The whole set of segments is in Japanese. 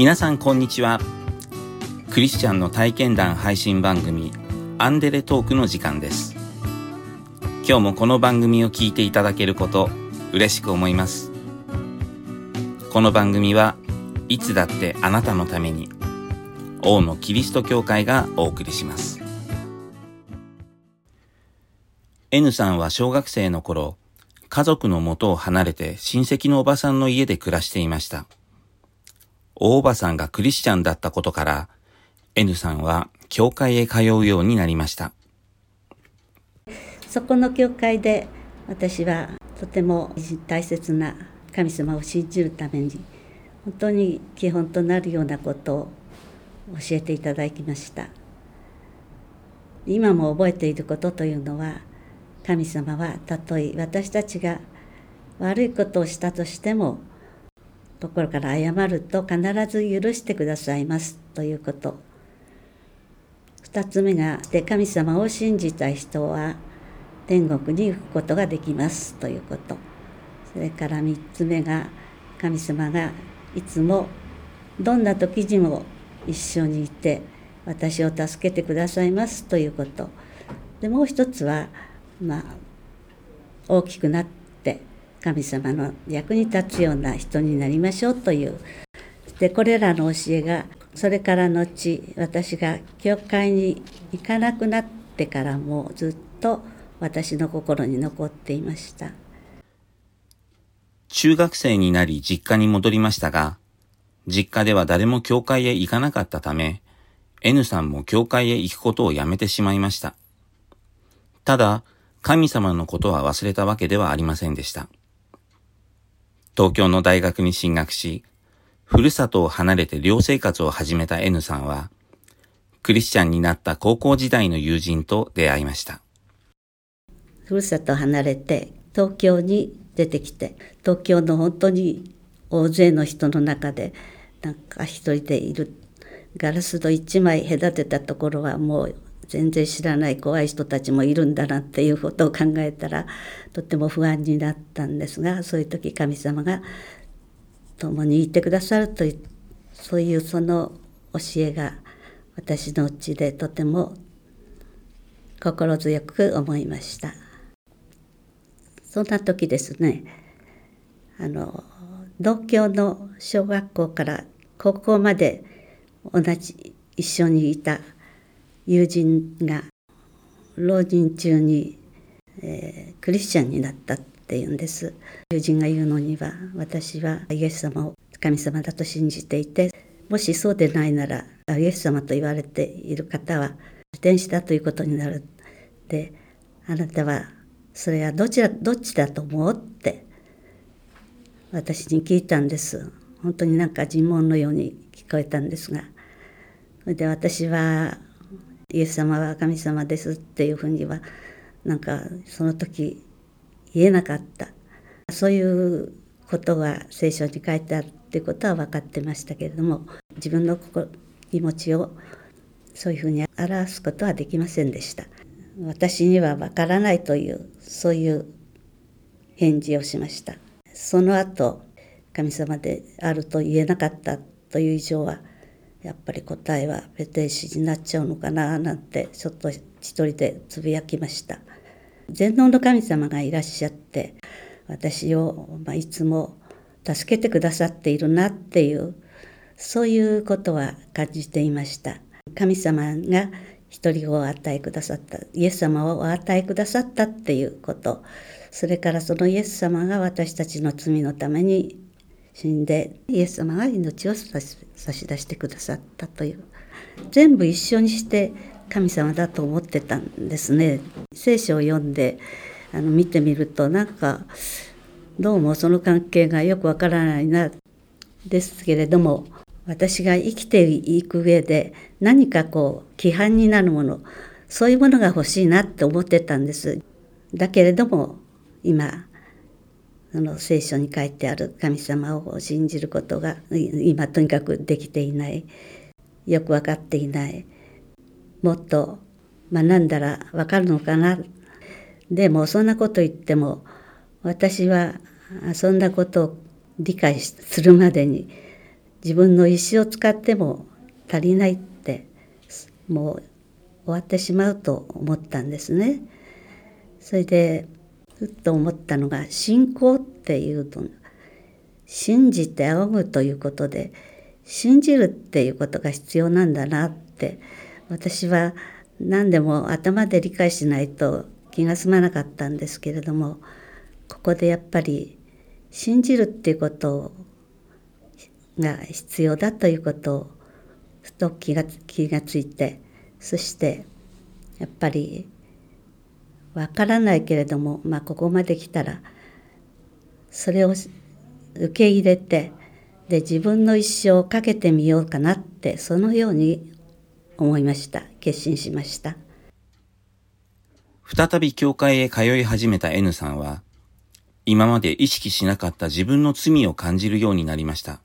皆さんこんにちは。クリスチャンの体験談配信番組アンデレトークの時間です。今日もこの番組を聞いていただけること嬉しく思います。この番組はいつだってあなたのために王のキリスト教会がお送りします。N さんは小学生の頃家族の元を離れて親戚のおばさんの家で暮らしていました。大おばさんがクリスチャンだったことから、N さんは教会へ通うようになりました。そこの教会で私はとても大切な神様を信じるために本当に基本となるようなことを教えていただきました今も覚えていることというのは神様はたとえ私たちが悪いことをしたとしても心から謝ると必ず許してくださいますということ。2つ目がで神様を信じた人は天国に行くことができますということ。それから3つ目が神様がいつもどんな時にも一緒にいて私を助けてくださいますということ。でもう一つはまあ、大きくなって神様の役に立つような人になりましょうという。でこれらの教えがそれから後私が教会に行かなくなってからもずっと私の心に残っていました。中学生になり実家に戻りましたが実家では誰も教会へ行かなかったため N さんも教会へ行くことをやめてしまいました。ただ神様のことは忘れたわけではありませんでした。東京の大学に進学し、ふるさとを離れて寮生活を始めた N さんは、クリスチャンになった高校時代の友人と出会いました。ふるさと離れて東京に出てきて、東京の本当に大勢の人の中で、なんか一人でいる。ガラス戸一枚隔てたところはもう全然知らない怖い人たちもいるんだなっていうことを考えたらとっても不安になったんですがそういう時神様が共にいてくださるというそういうその教えが私のうちでとても心強く思いました。そんな時ですねあの同郷の小学校から高校まで同じ一緒にいた友人が老人中に、えー、クリスチャンになったっていうんです。友人が言うのには私はイエス様を神様だと信じていてもしそうでないならイエス様と言われている方は天使だということになる。であなたはそれはどちらどっちだと思うって私に聞いたんです。本当になんか尋問のように聞こえたんですが。それで私はイエス様は神様ですっていうふうにはなんかその時言えなかった。そういうことが聖書に書いてあるっていうことは分かってましたけれども自分の心気持ちをそういうふうに表すことはできませんでした。私には分からないというそういう返事をしました。その後神様であると言えなかったという以上はやっぱり答えはペテシになっちゃうのかななんてちょっと一人でつぶやきました。全能の神様がいらっしゃって私を、まあ、いつも助けてくださっているなっていうそういうことは感じていました。神様が一人を与えくださった。イエス様をお与えくださったっていうこと。それからそのイエス様が私たちの罪のために死んでイエス様が命を差し出してくださったという。全部一緒にして神様だと思ってたんですね。聖書を読んであの見てみるとなんかどうもその関係がよくわからないなですけれども私が生きていく上で何かこう規範になるものそういうものが欲しいなって思ってたんです。だけれども今あの聖書に書いてある神様を信じることが今とにかくできていない。よく分かっていない。もっと学んだら分かるのかな。でもそんなこと言っても私はそんなことを理解するまでに自分の意思を使っても足りないってもう終わってしまうと思ったんですね。それでふっと思ったのが信仰っていうと信じて仰ぐということで信じるっていうことが必要なんだなって私は何でも頭で理解しないと気が済まなかったんですけれどもここでやっぱり信じるっていうことが必要だということをふと気が気がついてそしてやっぱりわからないけれども、まあ、ここまで来たらそれを受け入れてで自分の一生をかけてみようかなってそのように思いました。決心しました。再び教会へ通い始めた N さんは今まで意識しなかった自分の罪を感じるようになりました。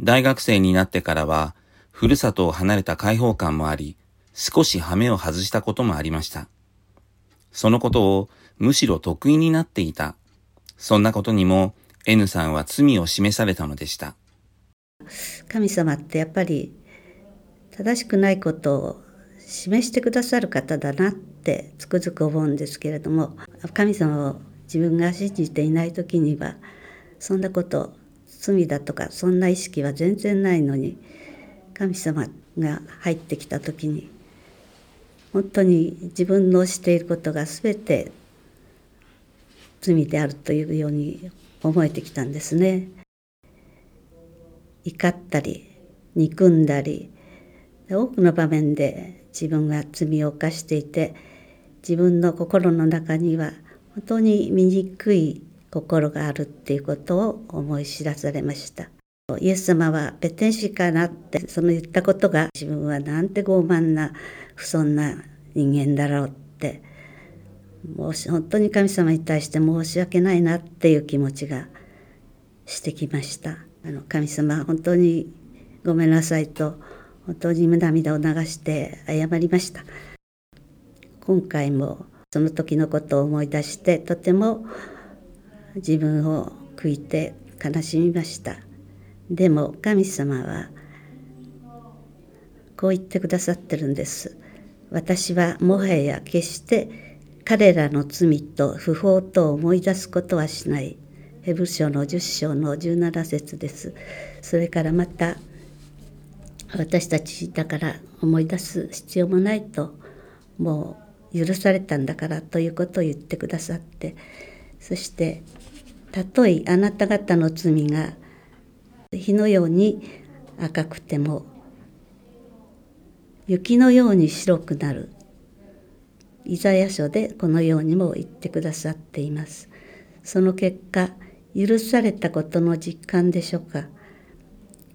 大学生になってからはふるさとを離れた解放感もあり少し羽目を外したこともありました。そのことをむしろ得意になっていたそんなことにも N さんは罪を示されたのでした。神様ってやっぱり正しくないことを示してくださる方だなってつくづく思うんですけれども神様を自分が信じていない時にはそんなこと罪だとかそんな意識は全然ないのに神様が入ってきた時に本当に自分のしていることが全て罪であるというように思えてきたんですね。怒ったり憎んだり多くの場面で自分が罪を犯していて自分の心の中には本当に醜い心があるっていうことを思い知らされました。イエス様はペテン師かなってその言ったことが自分はなんて傲慢な不尊な人間だろうってもし本当に神様に対して申し訳ないなっていう気持ちがしてきました。あの神様本当にごめんなさいと本当に涙を流して謝りました。今回もその時のことを思い出してとても自分を悔いて悲しみました。でも神様はこう言ってくださってるんです。私はもはや決して彼らの罪と不法と思い出すことはしない。ヘブ書の10章の17節です。それからまた私たちだから思い出す必要もないともう許されたんだからということを言ってくださってそしてたとえあなた方の罪が火のように赤くても雪のように白くなるイザヤ書でこのようにも言ってくださっています。その結果、許されたことの実感でしょうか。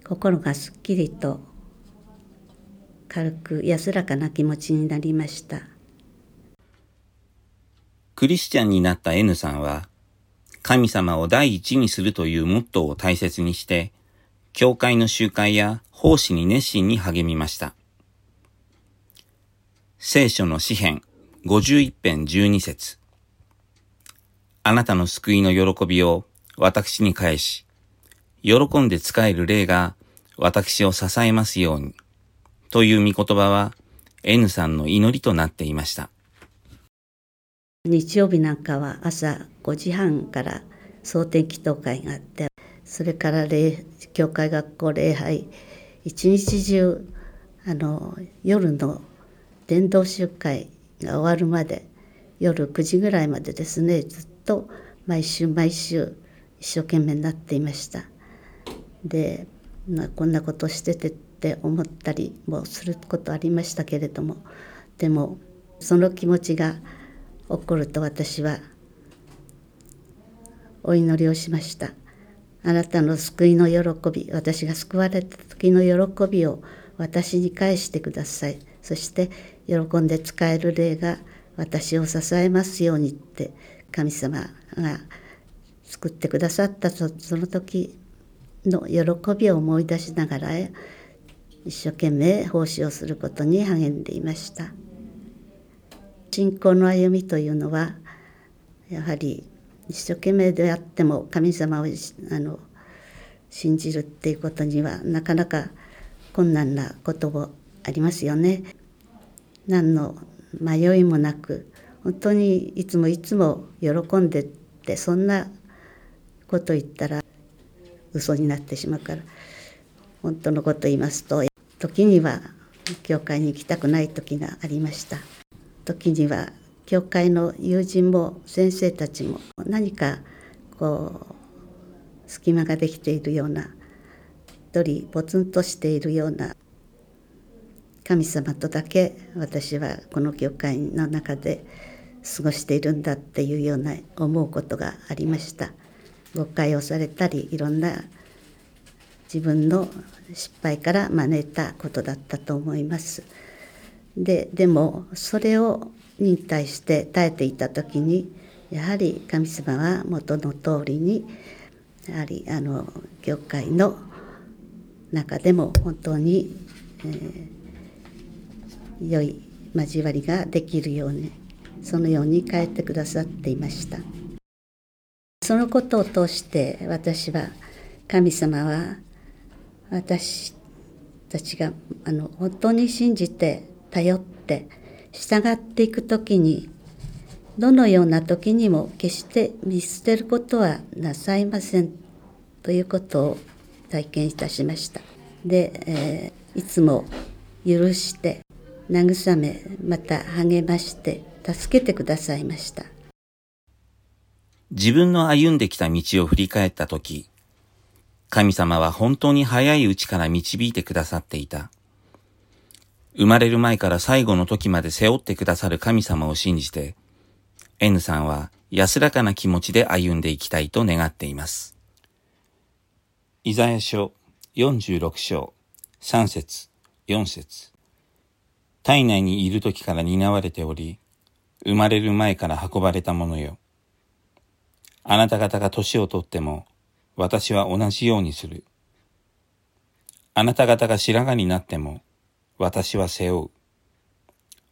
心がすっきりと軽く安らかな気持ちになりました。クリスチャンになった N さんは、神様を第一にするというモットーを大切にして、教会の集会や奉仕に熱心に励みました。聖書の詩編51編12節あなたの救いの喜びを私に返し、喜んで使える霊が私を支えますように、という御言葉は N さんの祈りとなっていました。日曜日なんかは朝5時半から蒼天祈祷会があって、それから礼教会学校礼拝、一日中あの夜の伝道集会が終わるまで夜9時ぐらいまでですねずっと毎週毎週一生懸命になっていました。で、まあ、こんなことしててって思ったりもすることありましたけれどもでもその気持ちが起こると私はお祈りをしました。あなたの救いの喜び私が救われた時の喜びを私に返してください。そして喜んで使える霊が私を支えますようにって神様が作ってくださったその時の喜びを思い出しながら一生懸命奉仕をすることに励んでいました。信仰の歩みというのはやはり一生懸命であっても神様をあの信じるっていうことにはなかなか困難なこともありますよね。何の迷いもなく本当にいつもいつも喜んでってそんなこと言ったら嘘になってしまうから本当のこと言いますと時には教会に行きたくない時がありました時には教会の友人も先生たちも何かこう隙間ができているような一人ポツンとしているような神様とだけ私はこの教会の中で過ごしているんだっていうような思うことがありました。誤解をされたりいろんな自分の失敗から招いたことだったと思います。ででもそれをに対して耐えていた時にやはり神様は元の通りにやはりあの教会の中でも本当に、えー、良い交わりができるようにそのように変えてくださっていましたそのことを通して私は神様は私たちがあの本当に信じて頼って従っていく時にどのような時にも決して見捨てることはなさいませんということを体験いたしました。で、えー、いつも許して慰めまた励まして助けてくださいました。自分の歩んできた道を振り返った時、神様は本当に早いうちから導いてくださっていた。生まれる前から最後の時まで背負ってくださる神様を信じて、N さんは安らかな気持ちで歩んでいきたいと願っています。イザヤ書46章3節4節体内にいる時から担われており、生まれる前から運ばれたものよ。あなた方が年をとっても、私は同じようにする。あなた方が白髪になっても、私は背負う。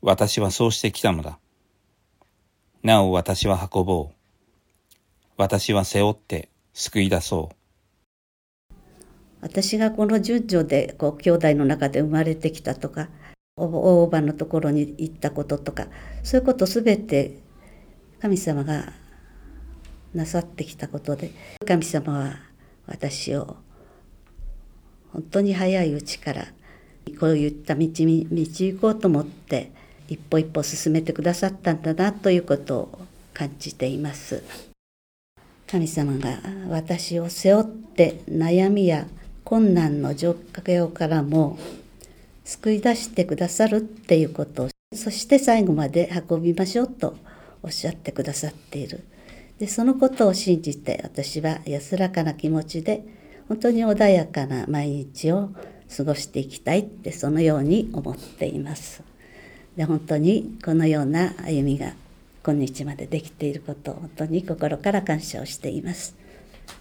私はそうしてきたのだ。なお私は運ぼう。私は背負って救い出そう。私がこの順序でこう兄弟の中で生まれてきたとか大おばのところに行ったこととかそういうことすべて神様がなさってきたことで神様は私を本当に早いうちからこういった道に導こうと思って一歩一歩進めてくださったんだなということを感じています。神様が私を背負って悩みや困難の状況からも救い出してくださるっていうことをそして最後まで運びましょうとおっしゃってくださっているでそのことを信じて私は安らかな気持ちで本当に穏やかな毎日を過ごしていきたいってそのように思っています。で本当にこのような歩みが今日までできていることを本当に心から感謝をしています。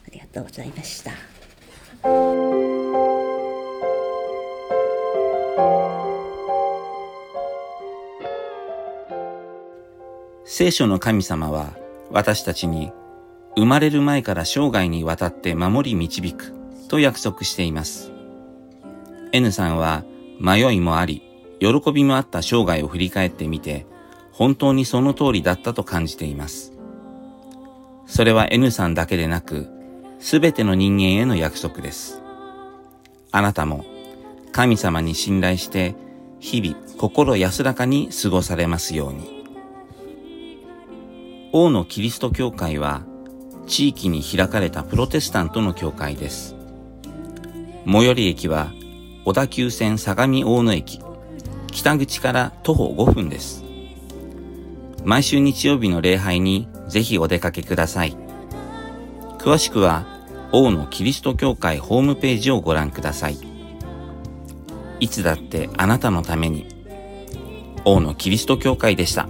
ありがとうございました。聖書の神様は私たちに生まれる前から生涯にわたって守り導くと約束しています。N さんは迷いもあり、喜びもあった生涯を振り返ってみて、本当にその通りだったと感じています。それは N さんだけでなく、すべての人間への約束です。あなたも神様に信頼して、日々心安らかに過ごされますように。王のキリスト教会は地域に開かれたプロテスタントの教会です。最寄り駅は小田急線相模大野駅、北口から徒歩5分です。毎週日曜日の礼拝にぜひお出かけください。詳しくは王のキリスト教会ホームページをご覧ください。いつだってあなたのために王のキリスト教会でした。